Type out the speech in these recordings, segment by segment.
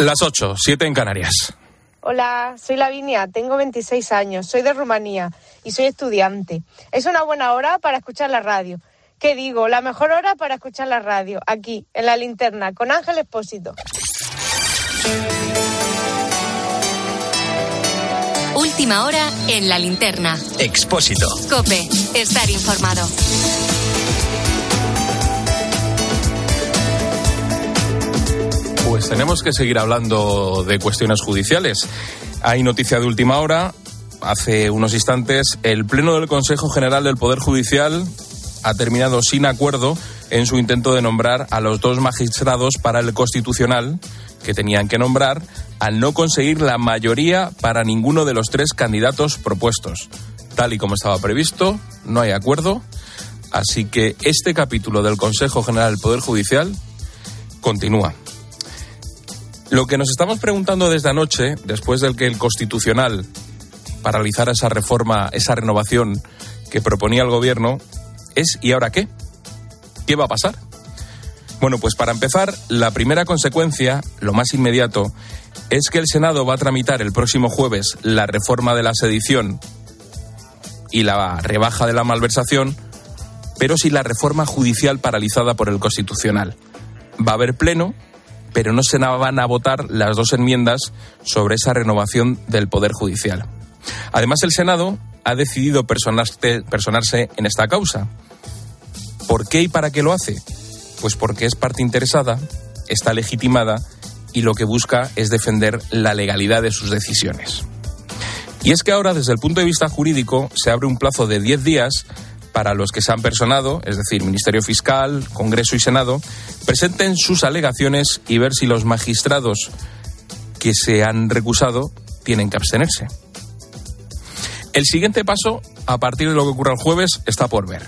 Las 8, 7 en Canarias. Hola, soy Lavinia, tengo 26 años, soy de Rumanía y soy estudiante. Es una buena hora para escuchar la radio. ¿Qué digo? La mejor hora para escuchar la radio, aquí, en la linterna, con Ángel Expósito. Última hora en la linterna. Expósito. Cope, estar informado. Pues tenemos que seguir hablando de cuestiones judiciales. Hay noticia de última hora. Hace unos instantes, el Pleno del Consejo General del Poder Judicial ha terminado sin acuerdo en su intento de nombrar a los dos magistrados para el Constitucional que tenían que nombrar al no conseguir la mayoría para ninguno de los tres candidatos propuestos. Tal y como estaba previsto, no hay acuerdo, así que este capítulo del Consejo General del Poder Judicial continúa. Lo que nos estamos preguntando desde anoche, después del que el Constitucional paralizara esa reforma, esa renovación que proponía el Gobierno, es ¿y ahora qué? ¿Qué va a pasar? Bueno, pues para empezar, la primera consecuencia, lo más inmediato, es que el Senado va a tramitar el próximo jueves la reforma de la sedición y la rebaja de la malversación, pero sin la reforma judicial paralizada por el Constitucional. Va a haber pleno, pero no se van a votar las dos enmiendas sobre esa renovación del Poder Judicial. Además, el Senado ha decidido personarse en esta causa. ¿Por qué y para qué lo hace? Pues porque es parte interesada, está legitimada y lo que busca es defender la legalidad de sus decisiones. Y es que ahora, desde el punto de vista jurídico, se abre un plazo de 10 días para los que se han personado, es decir, Ministerio Fiscal, Congreso y Senado, presenten sus alegaciones y ver si los magistrados que se han recusado tienen que abstenerse. El siguiente paso, a partir de lo que ocurra el jueves, está por ver.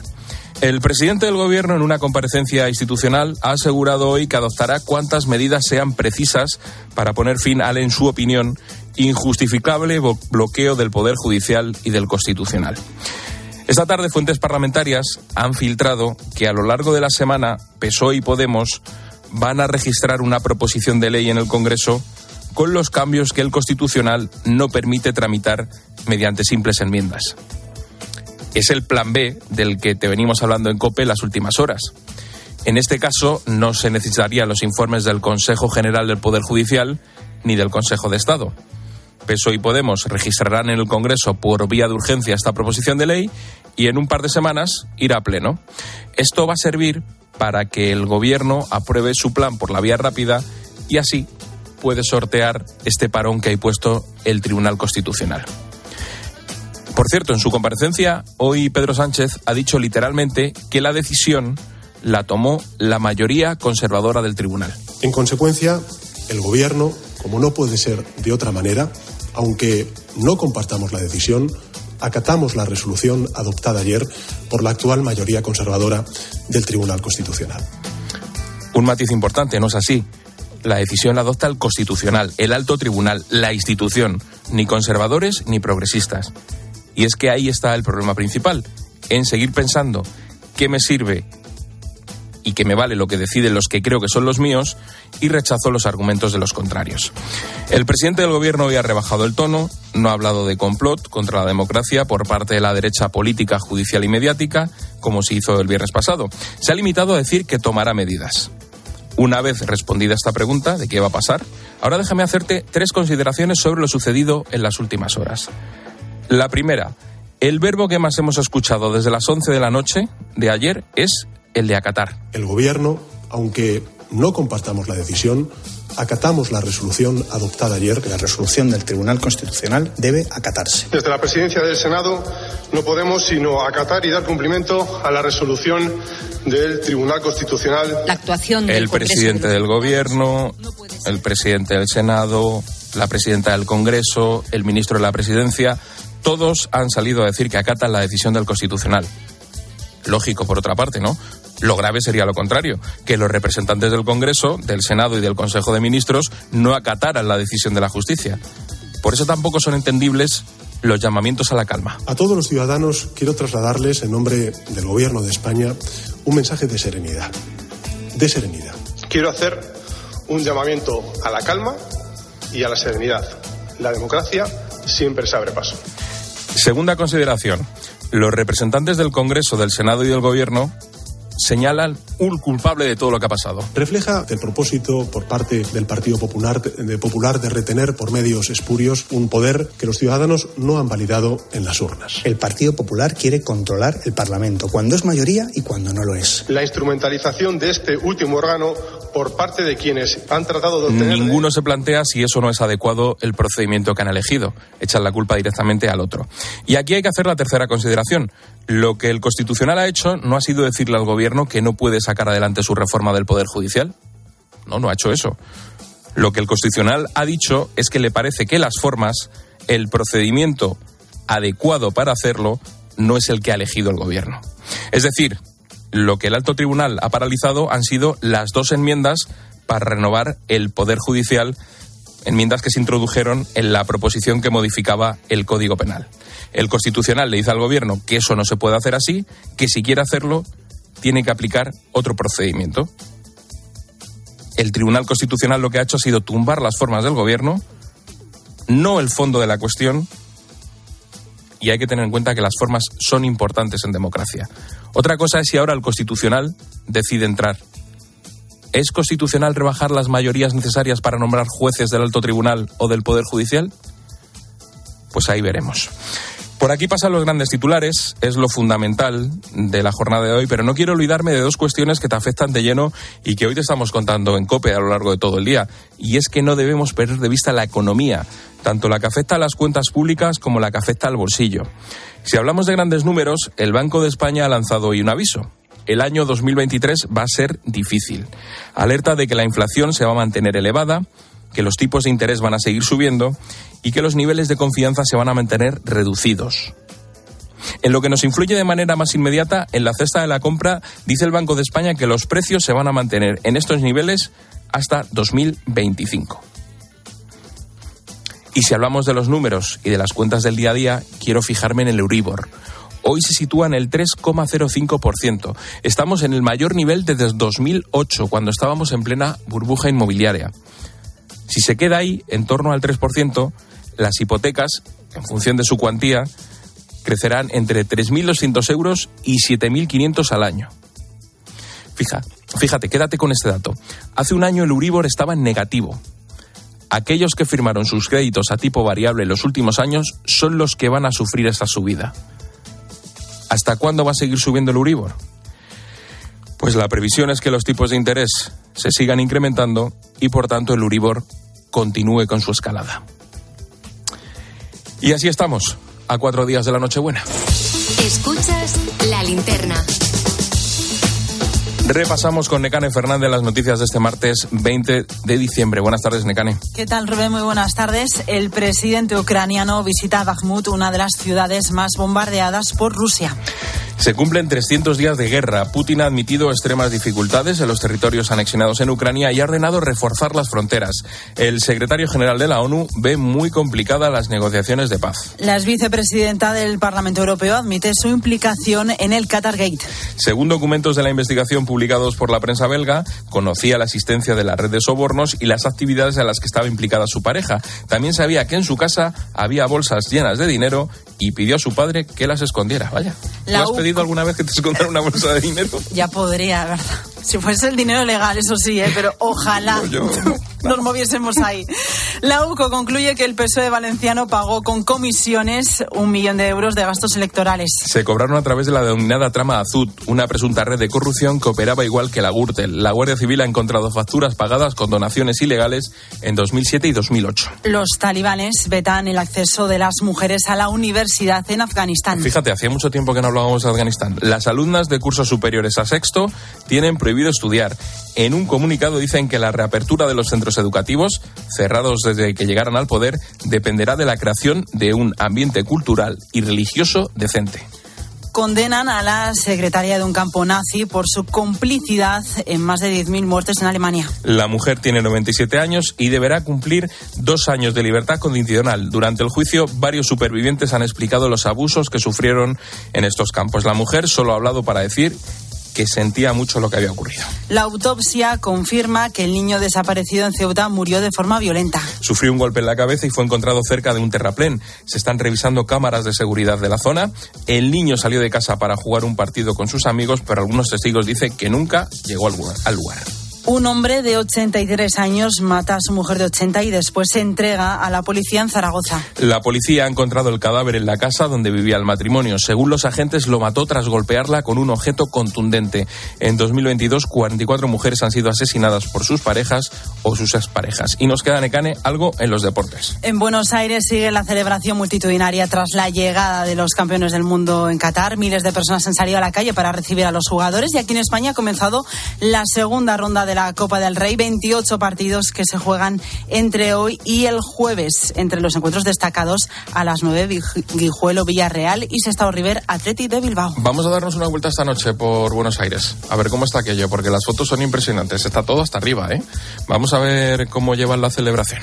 El presidente del Gobierno, en una comparecencia institucional, ha asegurado hoy que adoptará cuantas medidas sean precisas para poner fin al, en su opinión, injustificable bloqueo del Poder Judicial y del Constitucional. Esta tarde fuentes parlamentarias han filtrado que a lo largo de la semana PSOE y Podemos van a registrar una proposición de ley en el Congreso con los cambios que el Constitucional no permite tramitar mediante simples enmiendas es el plan B del que te venimos hablando en COPE las últimas horas. En este caso, no se necesitarían los informes del Consejo General del Poder Judicial ni del Consejo de Estado. PSOE y Podemos registrarán en el Congreso por vía de urgencia esta proposición de ley y en un par de semanas irá a pleno. Esto va a servir para que el Gobierno apruebe su plan por la vía rápida y así puede sortear este parón que ha puesto el Tribunal Constitucional. Por cierto, en su comparecencia, hoy Pedro Sánchez ha dicho literalmente que la decisión la tomó la mayoría conservadora del tribunal. En consecuencia, el Gobierno, como no puede ser de otra manera, aunque no compartamos la decisión, acatamos la resolución adoptada ayer por la actual mayoría conservadora del Tribunal Constitucional. Un matiz importante, ¿no es así? La decisión la adopta el Constitucional, el alto tribunal, la institución, ni conservadores ni progresistas. Y es que ahí está el problema principal, en seguir pensando qué me sirve y que me vale lo que deciden los que creo que son los míos y rechazo los argumentos de los contrarios. El presidente del gobierno hoy ha rebajado el tono, no ha hablado de complot contra la democracia por parte de la derecha política, judicial y mediática, como se hizo el viernes pasado. Se ha limitado a decir que tomará medidas. Una vez respondida esta pregunta de qué va a pasar, ahora déjame hacerte tres consideraciones sobre lo sucedido en las últimas horas. La primera, el verbo que más hemos escuchado desde las 11 de la noche de ayer es el de acatar. El Gobierno, aunque no compartamos la decisión, acatamos la resolución adoptada ayer. La resolución del Tribunal Constitucional debe acatarse. Desde la presidencia del Senado no podemos sino acatar y dar cumplimiento a la resolución del Tribunal Constitucional. La actuación del El presidente del Gobierno, el presidente del Senado, la presidenta del Congreso, el ministro de la Presidencia todos han salido a decir que acatan la decisión del Constitucional. Lógico, por otra parte, ¿no? Lo grave sería lo contrario, que los representantes del Congreso, del Senado y del Consejo de Ministros no acataran la decisión de la justicia. Por eso tampoco son entendibles los llamamientos a la calma. A todos los ciudadanos quiero trasladarles, en nombre del Gobierno de España, un mensaje de serenidad. De serenidad. Quiero hacer un llamamiento a la calma y a la serenidad. La democracia siempre se abre paso. Segunda consideración. Los representantes del Congreso, del Senado y del Gobierno señalan un culpable de todo lo que ha pasado. Refleja el propósito por parte del Partido Popular de, Popular de retener por medios espurios un poder que los ciudadanos no han validado en las urnas. El Partido Popular quiere controlar el Parlamento cuando es mayoría y cuando no lo es. La instrumentalización de este último órgano por parte de quienes han tratado de obtener... Ninguno se plantea si eso no es adecuado el procedimiento que han elegido. Echan la culpa directamente al otro. Y aquí hay que hacer la tercera consideración. Lo que el Constitucional ha hecho no ha sido decirle al Gobierno que no puede sacar adelante su reforma del Poder Judicial. No, no ha hecho eso. Lo que el Constitucional ha dicho es que le parece que las formas, el procedimiento adecuado para hacerlo, no es el que ha elegido el Gobierno. Es decir, lo que el alto tribunal ha paralizado han sido las dos enmiendas para renovar el Poder Judicial, enmiendas que se introdujeron en la proposición que modificaba el Código Penal. El Constitucional le dice al Gobierno que eso no se puede hacer así, que si quiere hacerlo, tiene que aplicar otro procedimiento. El Tribunal Constitucional lo que ha hecho ha sido tumbar las formas del Gobierno, no el fondo de la cuestión, y hay que tener en cuenta que las formas son importantes en democracia. Otra cosa es si ahora el Constitucional decide entrar. ¿Es constitucional rebajar las mayorías necesarias para nombrar jueces del alto tribunal o del Poder Judicial? Pues ahí veremos. Por aquí pasan los grandes titulares, es lo fundamental de la jornada de hoy, pero no quiero olvidarme de dos cuestiones que te afectan de lleno y que hoy te estamos contando en COPE a lo largo de todo el día. Y es que no debemos perder de vista la economía, tanto la que afecta a las cuentas públicas como la que afecta al bolsillo. Si hablamos de grandes números, el Banco de España ha lanzado hoy un aviso. El año 2023 va a ser difícil. Alerta de que la inflación se va a mantener elevada, que los tipos de interés van a seguir subiendo y que los niveles de confianza se van a mantener reducidos. En lo que nos influye de manera más inmediata, en la cesta de la compra, dice el Banco de España que los precios se van a mantener en estos niveles hasta 2025. Y si hablamos de los números y de las cuentas del día a día, quiero fijarme en el Euribor. Hoy se sitúa en el 3,05%. Estamos en el mayor nivel desde 2008, cuando estábamos en plena burbuja inmobiliaria. Si se queda ahí, en torno al 3%, las hipotecas, en función de su cuantía, crecerán entre 3.200 euros y 7.500 al año. Fija, fíjate, quédate con este dato. Hace un año el Uribor estaba en negativo, aquellos que firmaron sus créditos a tipo variable en los últimos años son los que van a sufrir esta subida. ¿Hasta cuándo va a seguir subiendo el Uribor? Pues la previsión es que los tipos de interés se sigan incrementando y por tanto el Uribor continúe con su escalada. Y así estamos, a cuatro días de la Nochebuena. Escuchas la linterna. Repasamos con Necane Fernández las noticias de este martes 20 de diciembre. Buenas tardes, Necane. ¿Qué tal, Rubén? Muy buenas tardes. El presidente ucraniano visita Bakhmut, una de las ciudades más bombardeadas por Rusia. Se cumplen 300 días de guerra. Putin ha admitido extremas dificultades en los territorios anexionados en Ucrania y ha ordenado reforzar las fronteras. El secretario general de la ONU ve muy complicadas las negociaciones de paz. La vicepresidenta del Parlamento Europeo admite su implicación en el Qatargate. Según documentos de la investigación publicados por la prensa belga, conocía la existencia de la red de sobornos y las actividades en las que estaba implicada su pareja. También sabía que en su casa había bolsas llenas de dinero y pidió a su padre que las escondiera. Vaya. has pedido alguna vez que te escondan una bolsa de dinero? Ya podría, ¿verdad? Si fuese el dinero legal, eso sí, ¿eh? pero ojalá nos moviésemos ahí. La UCO concluye que el PSOE valenciano pagó con comisiones un millón de euros de gastos electorales. Se cobraron a través de la denominada trama Azud, una presunta red de corrupción que operaba igual que la Gürtel. La Guardia Civil ha encontrado facturas pagadas con donaciones ilegales en 2007 y 2008. Los talibanes vetan el acceso de las mujeres a la universidad en Afganistán. Fíjate, hacía mucho tiempo que no hablábamos de Afganistán. Las alumnas de cursos superiores a sexto tienen prohibido estudiar. En un comunicado dicen que la reapertura de los centros educativos, cerrados desde que llegaron al poder, dependerá de la creación de un ambiente cultural y religioso decente condenan a la secretaria de un campo nazi por su complicidad en más de 10.000 muertes en Alemania. La mujer tiene 97 años y deberá cumplir dos años de libertad condicional. Durante el juicio, varios supervivientes han explicado los abusos que sufrieron en estos campos. La mujer solo ha hablado para decir que sentía mucho lo que había ocurrido. La autopsia confirma que el niño desaparecido en Ceuta murió de forma violenta. Sufrió un golpe en la cabeza y fue encontrado cerca de un terraplén. Se están revisando cámaras de seguridad de la zona. El niño salió de casa para jugar un partido con sus amigos, pero algunos testigos dicen que nunca llegó al lugar. Un hombre de 83 años mata a su mujer de 80 y después se entrega a la policía en Zaragoza. La policía ha encontrado el cadáver en la casa donde vivía el matrimonio. Según los agentes, lo mató tras golpearla con un objeto contundente. En 2022, 44 mujeres han sido asesinadas por sus parejas o sus exparejas. Y nos queda, Necane, algo en los deportes. En Buenos Aires sigue la celebración multitudinaria tras la llegada de los campeones del mundo en Qatar. Miles de personas han salido a la calle para recibir a los jugadores y aquí en España ha comenzado la segunda ronda de de la Copa del Rey, 28 partidos que se juegan entre hoy y el jueves. Entre los encuentros destacados a las 9, Guijuelo, Villarreal y Sestao River, Atleti de Bilbao. Vamos a darnos una vuelta esta noche por Buenos Aires, a ver cómo está aquello, porque las fotos son impresionantes. Está todo hasta arriba, ¿eh? Vamos a ver cómo llevan la celebración.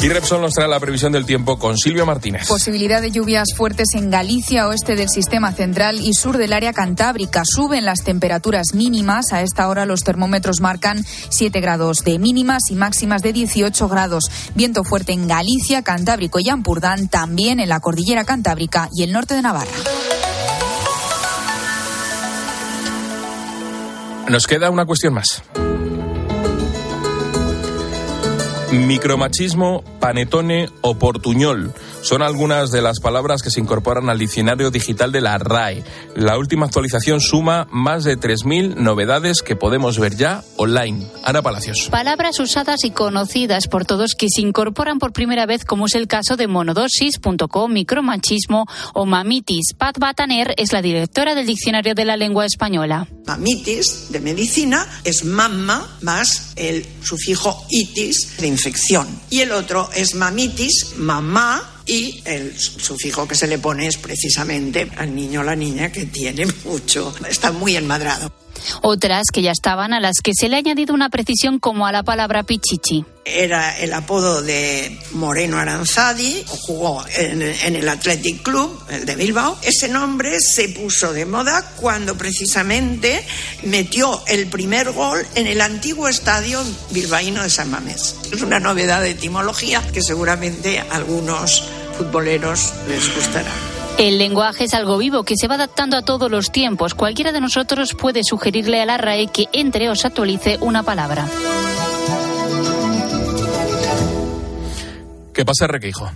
Y Repsol nos trae la previsión del tiempo con Silvia Martínez. Posibilidad de lluvias fuertes en Galicia, oeste del sistema central y sur del área cantábrica. Suben las temperaturas mínimas. A esta hora los termómetros marcan 7 grados de mínimas y máximas de 18 grados. Viento fuerte en Galicia, Cantábrico y Ampurdán, también en la cordillera cantábrica y el norte de Navarra. Nos queda una cuestión más. Micromachismo, panetone o portuñol son algunas de las palabras que se incorporan al diccionario digital de la RAE. La última actualización suma más de 3.000 novedades que podemos ver ya online. Ana Palacios. Palabras usadas y conocidas por todos que se incorporan por primera vez, como es el caso de monodosis.com, micromachismo o mamitis. Pat Bataner es la directora del diccionario de la lengua española. Mamitis de medicina es mamma más el sufijo itis de infección. Y el otro es mamitis, mamá y el sufijo que se le pone es precisamente al niño o la niña que tiene mucho, está muy enmadrado. Otras que ya estaban a las que se le ha añadido una precisión como a la palabra pichichi. Era el apodo de Moreno Aranzadi, jugó en, el Athletic Club, el de Bilbao. Ese nombre se puso de moda cuando precisamente metió el primer gol en el antiguo estadio bilbaíno de San Mamés. Es una novedad de etimología que seguramente a algunos futboleros les gustará. El lenguaje es algo vivo que se va adaptando a todos los tiempos. Cualquiera de nosotros puede sugerirle a la RAE que entre o se actualice una palabra. ¿Qué pasa, Requeijo?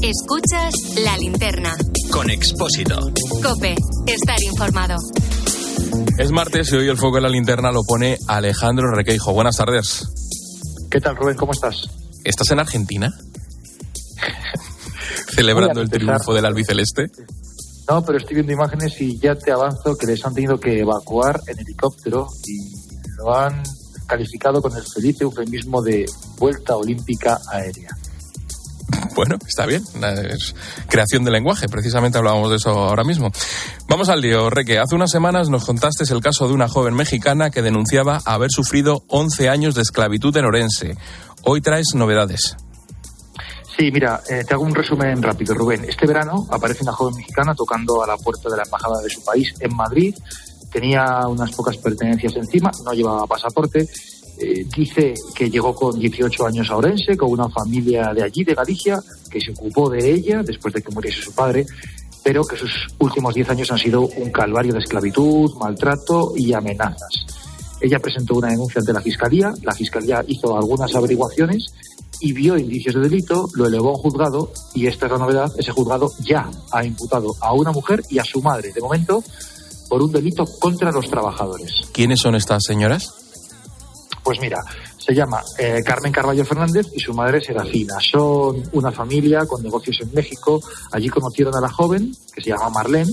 Escuchas la linterna. Con Expósito. Cope, estar informado. Es martes y hoy el foco de la linterna lo pone Alejandro Requeijo. Buenas tardes. ¿Qué tal, Rubén? ¿Cómo estás? ¿Estás en Argentina? Celebrando el triunfo del albiceleste? No, pero estoy viendo imágenes y ya te avanzo que les han tenido que evacuar en helicóptero y lo han calificado con el feliz eufemismo de vuelta olímpica aérea. Bueno, está bien. Es creación de lenguaje. Precisamente hablábamos de eso ahora mismo. Vamos al lío, Reque. Hace unas semanas nos contaste el caso de una joven mexicana que denunciaba haber sufrido 11 años de esclavitud en Orense. Hoy traes novedades. Sí, mira, eh, te hago un resumen rápido, Rubén. Este verano aparece una joven mexicana tocando a la puerta de la embajada de su país en Madrid. Tenía unas pocas pertenencias encima, no llevaba pasaporte. Eh, dice que llegó con 18 años a Orense, con una familia de allí, de Galicia, que se ocupó de ella después de que muriese su padre, pero que sus últimos 10 años han sido un calvario de esclavitud, maltrato y amenazas. Ella presentó una denuncia ante la Fiscalía, la Fiscalía hizo algunas averiguaciones y vio indicios de delito, lo elevó a un juzgado y esta es la novedad, ese juzgado ya ha imputado a una mujer y a su madre, de momento, por un delito contra los trabajadores. ¿Quiénes son estas señoras? Pues mira, se llama eh, Carmen Carballo Fernández y su madre Serafina. Son una familia con negocios en México. Allí conocieron a la joven, que se llama Marlene,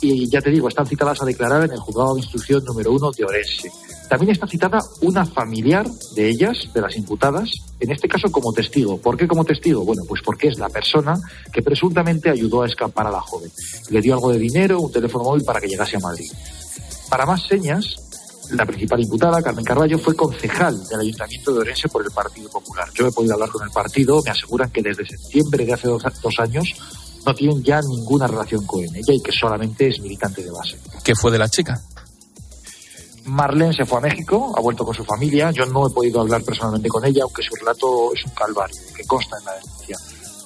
y ya te digo, están citadas a declarar en el juzgado de instrucción número uno de Orense. También está citada una familiar de ellas, de las imputadas, en este caso como testigo. ¿Por qué como testigo? Bueno, pues porque es la persona que presuntamente ayudó a escapar a la joven. Le dio algo de dinero, un teléfono móvil para que llegase a Madrid. Para más señas, La principal imputada, Carmen Carballo, fue concejal del Ayuntamiento de Orense por el Partido Popular. Yo he podido hablar con el partido, me aseguran que desde septiembre de hace dos, dos años no tienen ya ninguna relación con ella y que solamente es militante de base. ¿Qué fue de la chica? Marlene se fue a México, ha vuelto con su familia. Yo no he podido hablar personalmente con ella, aunque su relato es un calvario, que consta en la denuncia.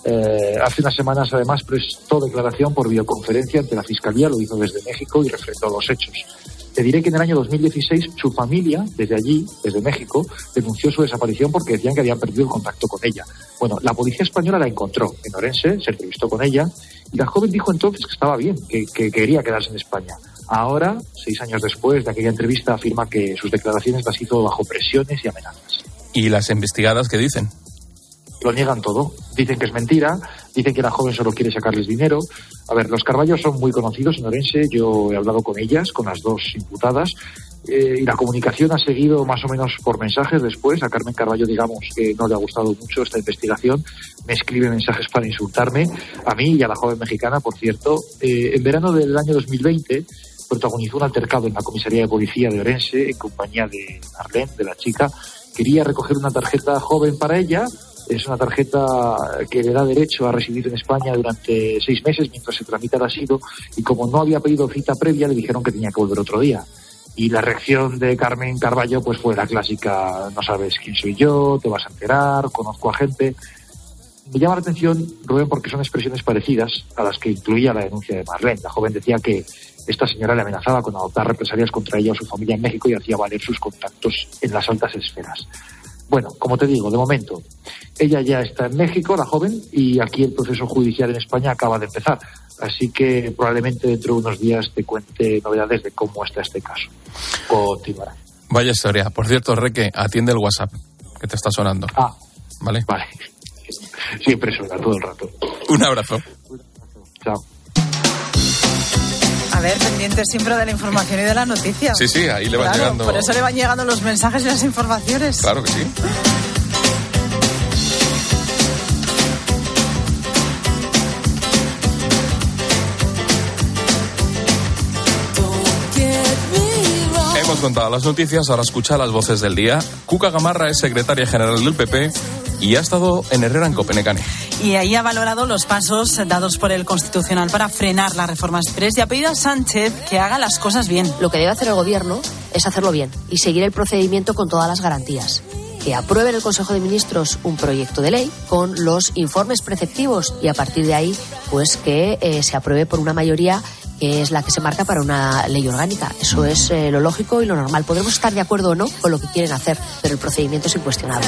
Eh, hace unas semanas, además, prestó declaración por videoconferencia ante la Fiscalía, lo hizo desde México y refrendó los hechos. Te diré que en el año 2016 su familia, desde allí, desde México, denunció su desaparición porque decían que habían perdido el contacto con ella. Bueno, la policía española la encontró en Orense, se entrevistó con ella y la joven dijo entonces que estaba bien, que, que quería quedarse en España. Ahora, seis años después de aquella entrevista, afirma que sus declaraciones las hizo bajo presiones y amenazas. ¿Y las investigadas qué dicen? Lo niegan todo. Dicen que es mentira, dicen que la joven solo quiere sacarles dinero. A ver, los Carballos son muy conocidos en Orense, yo he hablado con ellas, con las dos imputadas, eh, y la comunicación ha seguido más o menos por mensajes después. A Carmen Carballo, digamos, que no le ha gustado mucho esta investigación. Me escribe mensajes para insultarme, a mí y a la joven mexicana, por cierto. Eh, en verano del año 2020 protagonizó un altercado en la comisaría de policía de Orense en compañía de Arlene, de la chica. Quería recoger una tarjeta joven para ella. Es una tarjeta que le da derecho a residir en España durante seis meses mientras se tramita el asilo y como no había pedido cita previa le dijeron que tenía que volver otro día. Y la reacción de Carmen Carballo pues fue la clásica, no sabes quién soy yo, te vas a enterar, conozco a gente. Me llama la atención, Rubén, porque son expresiones parecidas a las que incluía la denuncia de Marlene. La joven decía que esta señora le amenazaba con adoptar represalias contra ella o su familia en México y hacía valer sus contactos en las altas esferas. Bueno, como te digo, de momento, ella ya está en México, la joven, y aquí el proceso judicial en España acaba de empezar. Así que probablemente dentro de unos días te cuente novedades de cómo está este caso. Continuará. Vaya historia. Por cierto, Reque, atiende el WhatsApp que te está sonando. Ah, ¿Vale? vale. Siempre suena todo el rato. Un abrazo. Chao. Ver, pendiente siempre de la información y de las noticias. Sí, sí, ahí le van Claro, llegando. Por eso le van llegando los mensajes y las informaciones. Claro que sí. Hemos contado las noticias, ahora escucha las voces del día. Cuca Gamarra es secretaria general del PP y ha estado en Herrera en Copenhague. Y ahí ha valorado los pasos dados por el Constitucional para frenar la reforma express y ha pedido a Sánchez que haga las cosas bien. Lo que debe hacer el gobierno es hacerlo bien y seguir el procedimiento con todas las garantías. Que apruebe en el Consejo de Ministros un proyecto de ley con los informes preceptivos y a partir de ahí, pues que eh, se apruebe por una mayoría que es la que se marca para una ley orgánica. Eso es eh, lo lógico y lo normal. Podremos estar de acuerdo o no con lo que quieren hacer, pero el procedimiento es incuestionable.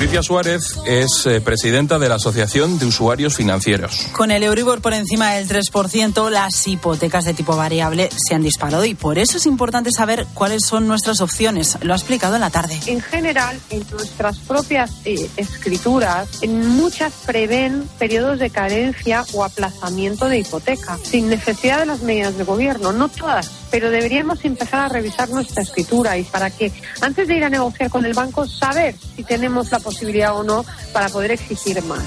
Patricia Suárez es eh, presidenta de la Asociación de Usuarios Financieros. Con el Euribor por encima del 3%, las hipotecas de tipo variable se han disparado y por eso es importante saber cuáles son nuestras opciones. Lo ha explicado en la tarde. En general, en nuestras propias eh, escrituras, en muchas prevén periodos de carencia o aplazamiento de hipoteca, sin necesidad de las medidas de gobierno, no todas, pero deberíamos empezar a revisar nuestra escritura y para que antes de ir a negociar con el banco saber si tenemos la posibilidad o no para poder exigir más.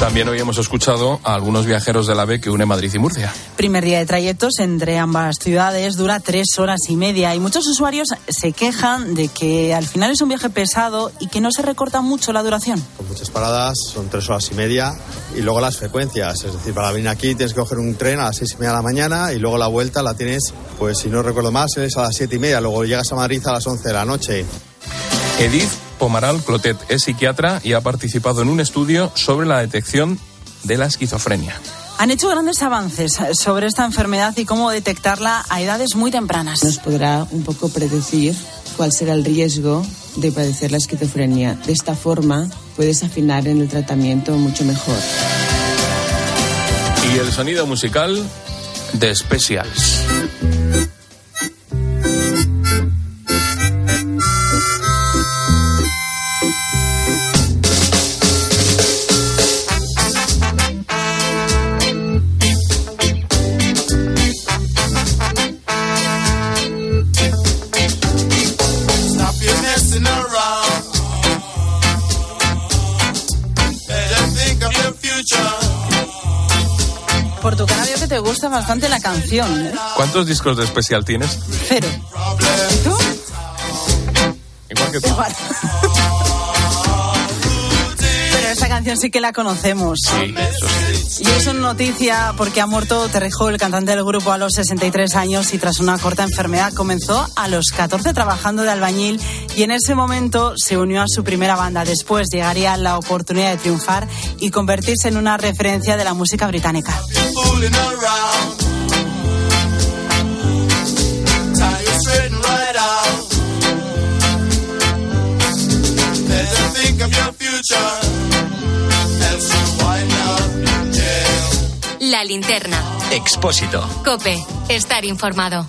También hoy hemos escuchado a algunos viajeros del AVE que une Madrid y Murcia. Primer día de trayectos entre ambas ciudades dura tres horas y media y muchos usuarios se quejan de que al final es un viaje pesado y que no se recorta mucho la duración. Con muchas paradas, son tres horas y media. Y luego las frecuencias, es decir, para venir aquí tienes que coger un tren a las seis y media de la mañana y luego la vuelta la tienes, pues si no recuerdo más, es a las siete y media. Luego llegas a Madrid a las once de la noche. Edith Pomaral Clotet es psiquiatra y ha participado en un estudio sobre la detección de la esquizofrenia. Han hecho grandes avances sobre esta enfermedad y cómo detectarla a edades muy tempranas. Nos podrá un poco predecir cuál será el riesgo de padecer la esquizofrenia. De esta forma puedes afinar en el tratamiento mucho mejor. Y el sonido musical de Specials. Por tu cara veo que te gusta bastante la canción. ¿eh? ¿Cuántos discos de especial tienes? Cero. ¿Tú? Igual que tú. Igual. Pero esta canción sí que la conocemos. Sí, eso sí. Y es una noticia porque ha muerto Terrejo, el cantante del grupo, a los 63 años y tras una corta enfermedad comenzó a los 14 trabajando de albañil y en ese momento se unió a su primera banda. Después llegaría la oportunidad de triunfar y convertirse en una referencia de la música británica. Fooling around. Tie you straight and right out. Better think of your future. Else you wind up in jail. La linterna. Expósito. Cope. Estar informado.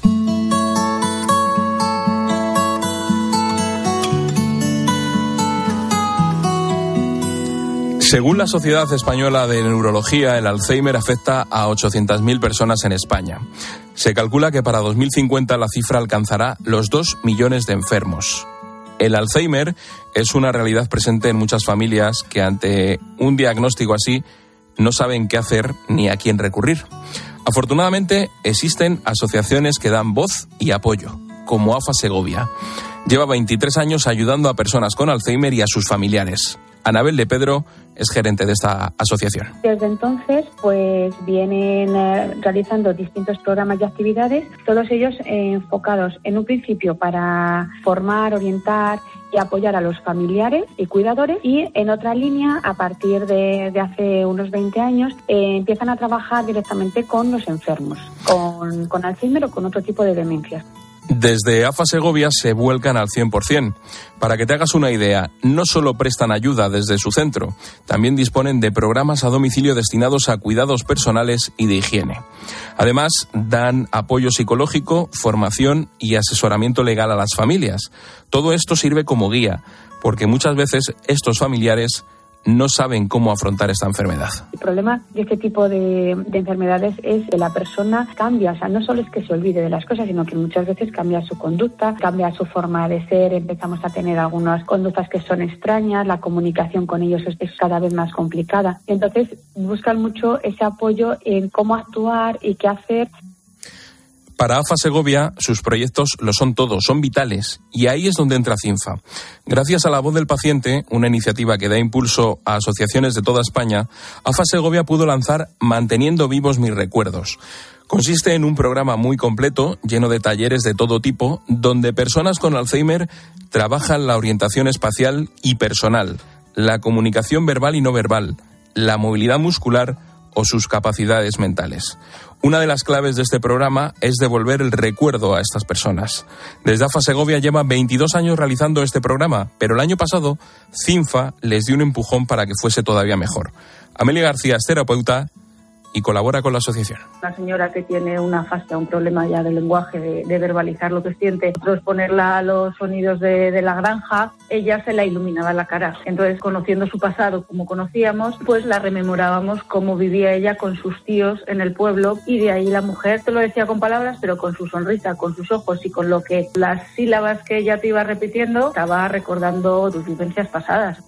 Según la Sociedad Española de Neurología, el Alzheimer afecta a 800.000 personas en España. Se calcula que para 2050 la cifra alcanzará los 2 millones de enfermos. El Alzheimer es una realidad presente en muchas familias que ante un diagnóstico así no saben qué hacer ni a quién recurrir. Afortunadamente existen asociaciones que dan voz y apoyo, como AFA Segovia. Lleva 23 años ayudando a personas con Alzheimer y a sus familiares. Anabel de Pedro es gerente de esta asociación. Desde entonces, pues vienen eh, realizando distintos programas y actividades, todos ellos enfocados en un principio para formar, orientar y apoyar a los familiares y cuidadores y en otra línea, a partir de, de hace unos 20 años, eh, empiezan a trabajar directamente con los enfermos, con, con Alzheimer o con otro tipo de demencias. Desde AFA Segovia se vuelcan al 100%. Para que te hagas una idea, no solo prestan ayuda desde su centro, también disponen de programas a domicilio destinados a cuidados personales y de higiene. Además, dan apoyo psicológico, formación y asesoramiento legal a las familias. Todo esto sirve como guía, porque muchas veces estos familiares no saben cómo afrontar esta enfermedad. El problema de este tipo de, de, enfermedades es que la persona cambia, o sea, no solo es que se olvide de las cosas, sino que muchas veces cambia su conducta, cambia su forma de ser, empezamos a tener algunas conductas que son extrañas, la comunicación con ellos es, es cada vez más complicada. Entonces, buscan mucho ese apoyo en cómo actuar y qué hacer para AFA Segovia, sus proyectos lo son todos, son vitales, y ahí es donde entra CINFA. Gracias a la voz del paciente, una iniciativa que da impulso a asociaciones de toda España, AFA Segovia pudo lanzar Manteniendo vivos mis recuerdos. Consiste en un programa muy completo, lleno de talleres de todo tipo, donde personas con Alzheimer trabajan la orientación espacial y personal, la comunicación verbal y no verbal, la movilidad muscular o sus capacidades mentales. Una de las claves de este programa es devolver el recuerdo a estas personas. Desde AFA Segovia lleva 22 años realizando este programa, pero el año pasado CINFA les dio un empujón para que fuese todavía mejor. Amelia García terapeuta y colabora con la asociación. Una señora que tiene una fascia, un problema ya de lenguaje, de, de verbalizar lo que siente, nosotros ponerla a los sonidos de, de, la granja, ella se la iluminaba la cara. Entonces, conociendo su pasado como conocíamos, pues la rememorábamos cómo vivía ella con sus tíos en el pueblo y de ahí la mujer te lo decía con palabras, pero con su sonrisa, con sus ojos y con lo que las sílabas que ella te iba repitiendo, estaba recordando tus vivencias pasadas.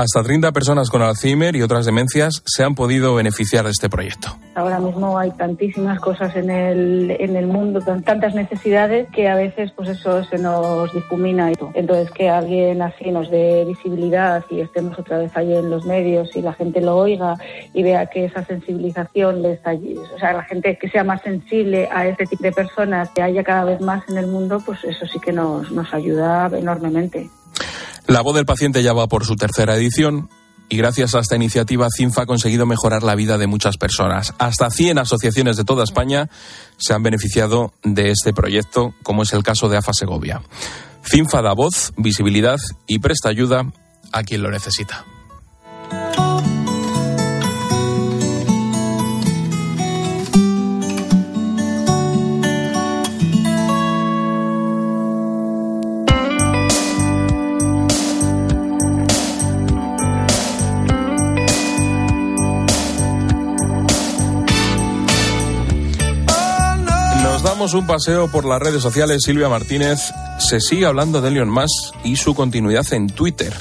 Hasta 30 personas con Alzheimer y otras demencias se han podido beneficiar de este proyecto. Ahora mismo hay tantísimas cosas en el, en el mundo, tantas necesidades que a veces pues eso se nos difumina. Entonces que alguien así nos dé visibilidad y estemos otra vez ahí en los medios y la gente lo oiga y vea que esa sensibilización o sea, la gente que sea más sensible a este tipo de personas, que haya cada vez más en el mundo, pues eso sí que nos, nos ayuda enormemente. La voz del paciente ya va por su tercera edición y gracias a esta iniciativa CINFA ha conseguido mejorar la vida de muchas personas. Hasta 100 asociaciones de toda España se han beneficiado de este proyecto, como es el caso de AFA Segovia. CINFA da voz, visibilidad y presta ayuda a quien lo necesita. Un paseo por las redes sociales, Silvia Martínez se sigue hablando de Elon Musk y su continuidad en Twitter.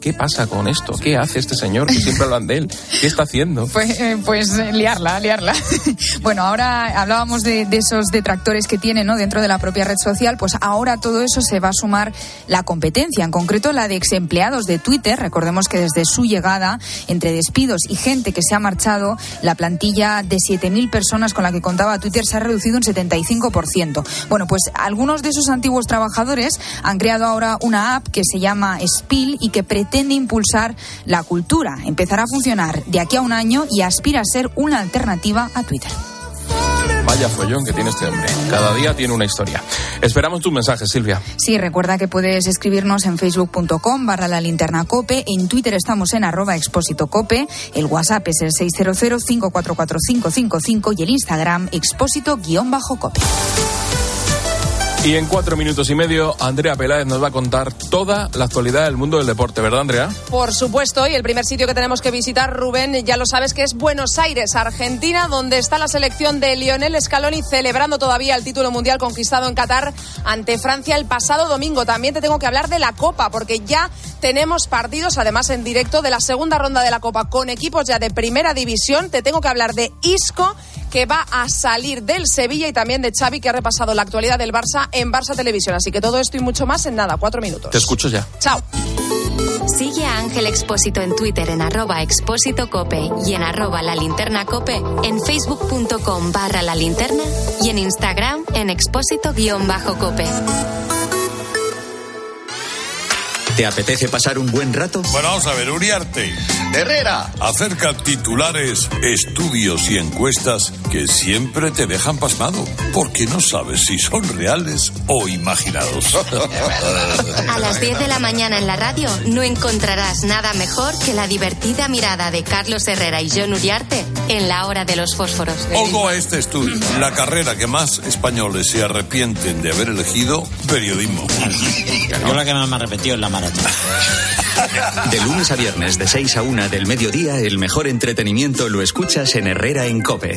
¿Qué pasa con esto? ¿Qué hace este señor que siempre hablan de él? ¿Qué está haciendo? Pues, eh, pues eh, liarla, liarla. bueno, ahora hablábamos de, de, esos detractores que tiene ¿no? dentro de la propia red social, pues ahora todo eso se va a sumar la competencia, en concreto la de exempleados de Twitter. Recordemos que desde su llegada, entre despidos y gente que se ha marchado, la plantilla de 7.000 personas con la que contaba Twitter se ha reducido un 75%. Bueno, pues algunos de esos antiguos trabajadores han creado ahora una app que se llama Spill y que pretende pretende impulsar la cultura. Empezará a funcionar de aquí a un año y aspira a ser una alternativa a Twitter. Vaya follón que tiene este hombre. Cada día tiene una historia. Esperamos tus mensajes, Silvia. Sí, recuerda que puedes escribirnos en facebook.com barra la linterna cope. En Twitter estamos en arroba expósito cope. El WhatsApp es el 600-544-555 y el Instagram expósito guion bajo cope. Y en cuatro minutos y medio, Andrea Peláez nos va a contar toda la actualidad del mundo del deporte, ¿verdad, Andrea? Por supuesto, y el primer sitio que tenemos que visitar, Rubén, ya lo sabes que es Buenos Aires, Argentina, donde está la selección de Lionel Scaloni celebrando todavía el título mundial conquistado en Qatar ante Francia el pasado domingo. También te tengo que hablar de la Copa, porque ya tenemos partidos, además en directo, de la segunda ronda de la Copa con equipos ya de primera división. Te tengo que hablar de Isco, que va a salir del Sevilla, y también de Xavi, que ha repasado la actualidad del Barça en Barça Televisión. Así que todo esto y mucho más en nada, cuatro minutos. Te escucho ya. Chao. Sigue a Ángel Expósito en Twitter en arroba expósito cope y en arroba la linterna cope, en facebook.com barra la linterna y en Instagram en expósito guion bajo cope. ¿Te apetece pasar un buen rato? Bueno, vamos a ver, Uriarte. Herrera. Acerca titulares, estudios y encuestas que siempre te dejan pasmado, porque no sabes si son reales o imaginados. A las 10 de la mañana en la radio no encontrarás nada mejor que la divertida mirada de Carlos Herrera y John Uriarte en la hora de los fósforos. Ojo a este estudio, la carrera que más españoles se arrepienten de haber elegido, periodismo. Yo la que más me ha repetido es la maratón. De lunes a viernes, de 6 a 1 del mediodía, el mejor entretenimiento lo escuchas en Herrera en Cope.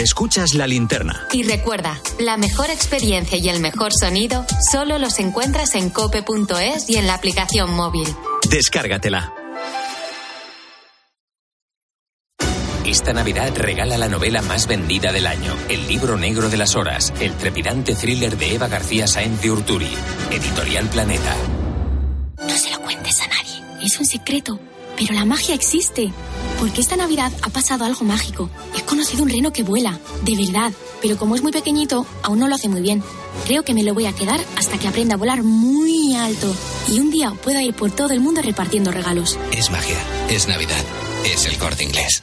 Escuchas la linterna. Y recuerda, la mejor experiencia y el mejor sonido solo los encuentras en cope.es y en la aplicación móvil. Descárgatela. Esta Navidad regala la novela más vendida del año, El libro negro de las horas, el trepidante thriller de Eva García Sáenz de Urturi, Editorial Planeta. No se lo cuentes a nadie, es un secreto, pero la magia existe. Porque esta Navidad ha pasado algo mágico. He conocido un reno que vuela, de verdad, pero como es muy pequeñito, aún no lo hace muy bien. Creo que me lo voy a quedar hasta que aprenda a volar muy alto y un día pueda ir por todo el mundo repartiendo regalos. Es magia, es Navidad, es el corte inglés.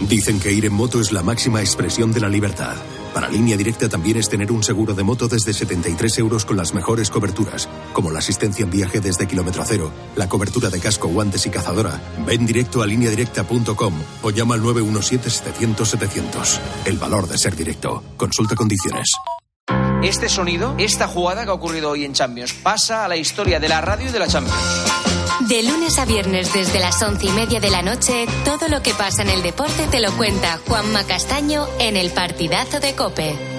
Dicen que ir en moto es la máxima expresión de la libertad. Para línea directa también es tener un seguro de moto desde 73 euros con las mejores coberturas, como la asistencia en viaje desde kilómetro cero, la cobertura de casco, guantes y cazadora. Ven directo a lineadirecta.com o llama al 917-700-700. El valor de ser directo. Consulta condiciones. Este sonido, esta jugada que ha ocurrido hoy en Champions, pasa a la historia de la radio y de la Champions. De lunes a viernes desde las once y media de la noche, todo lo que pasa en el deporte te lo cuenta Juanma Castaño en el partidazo de Cope.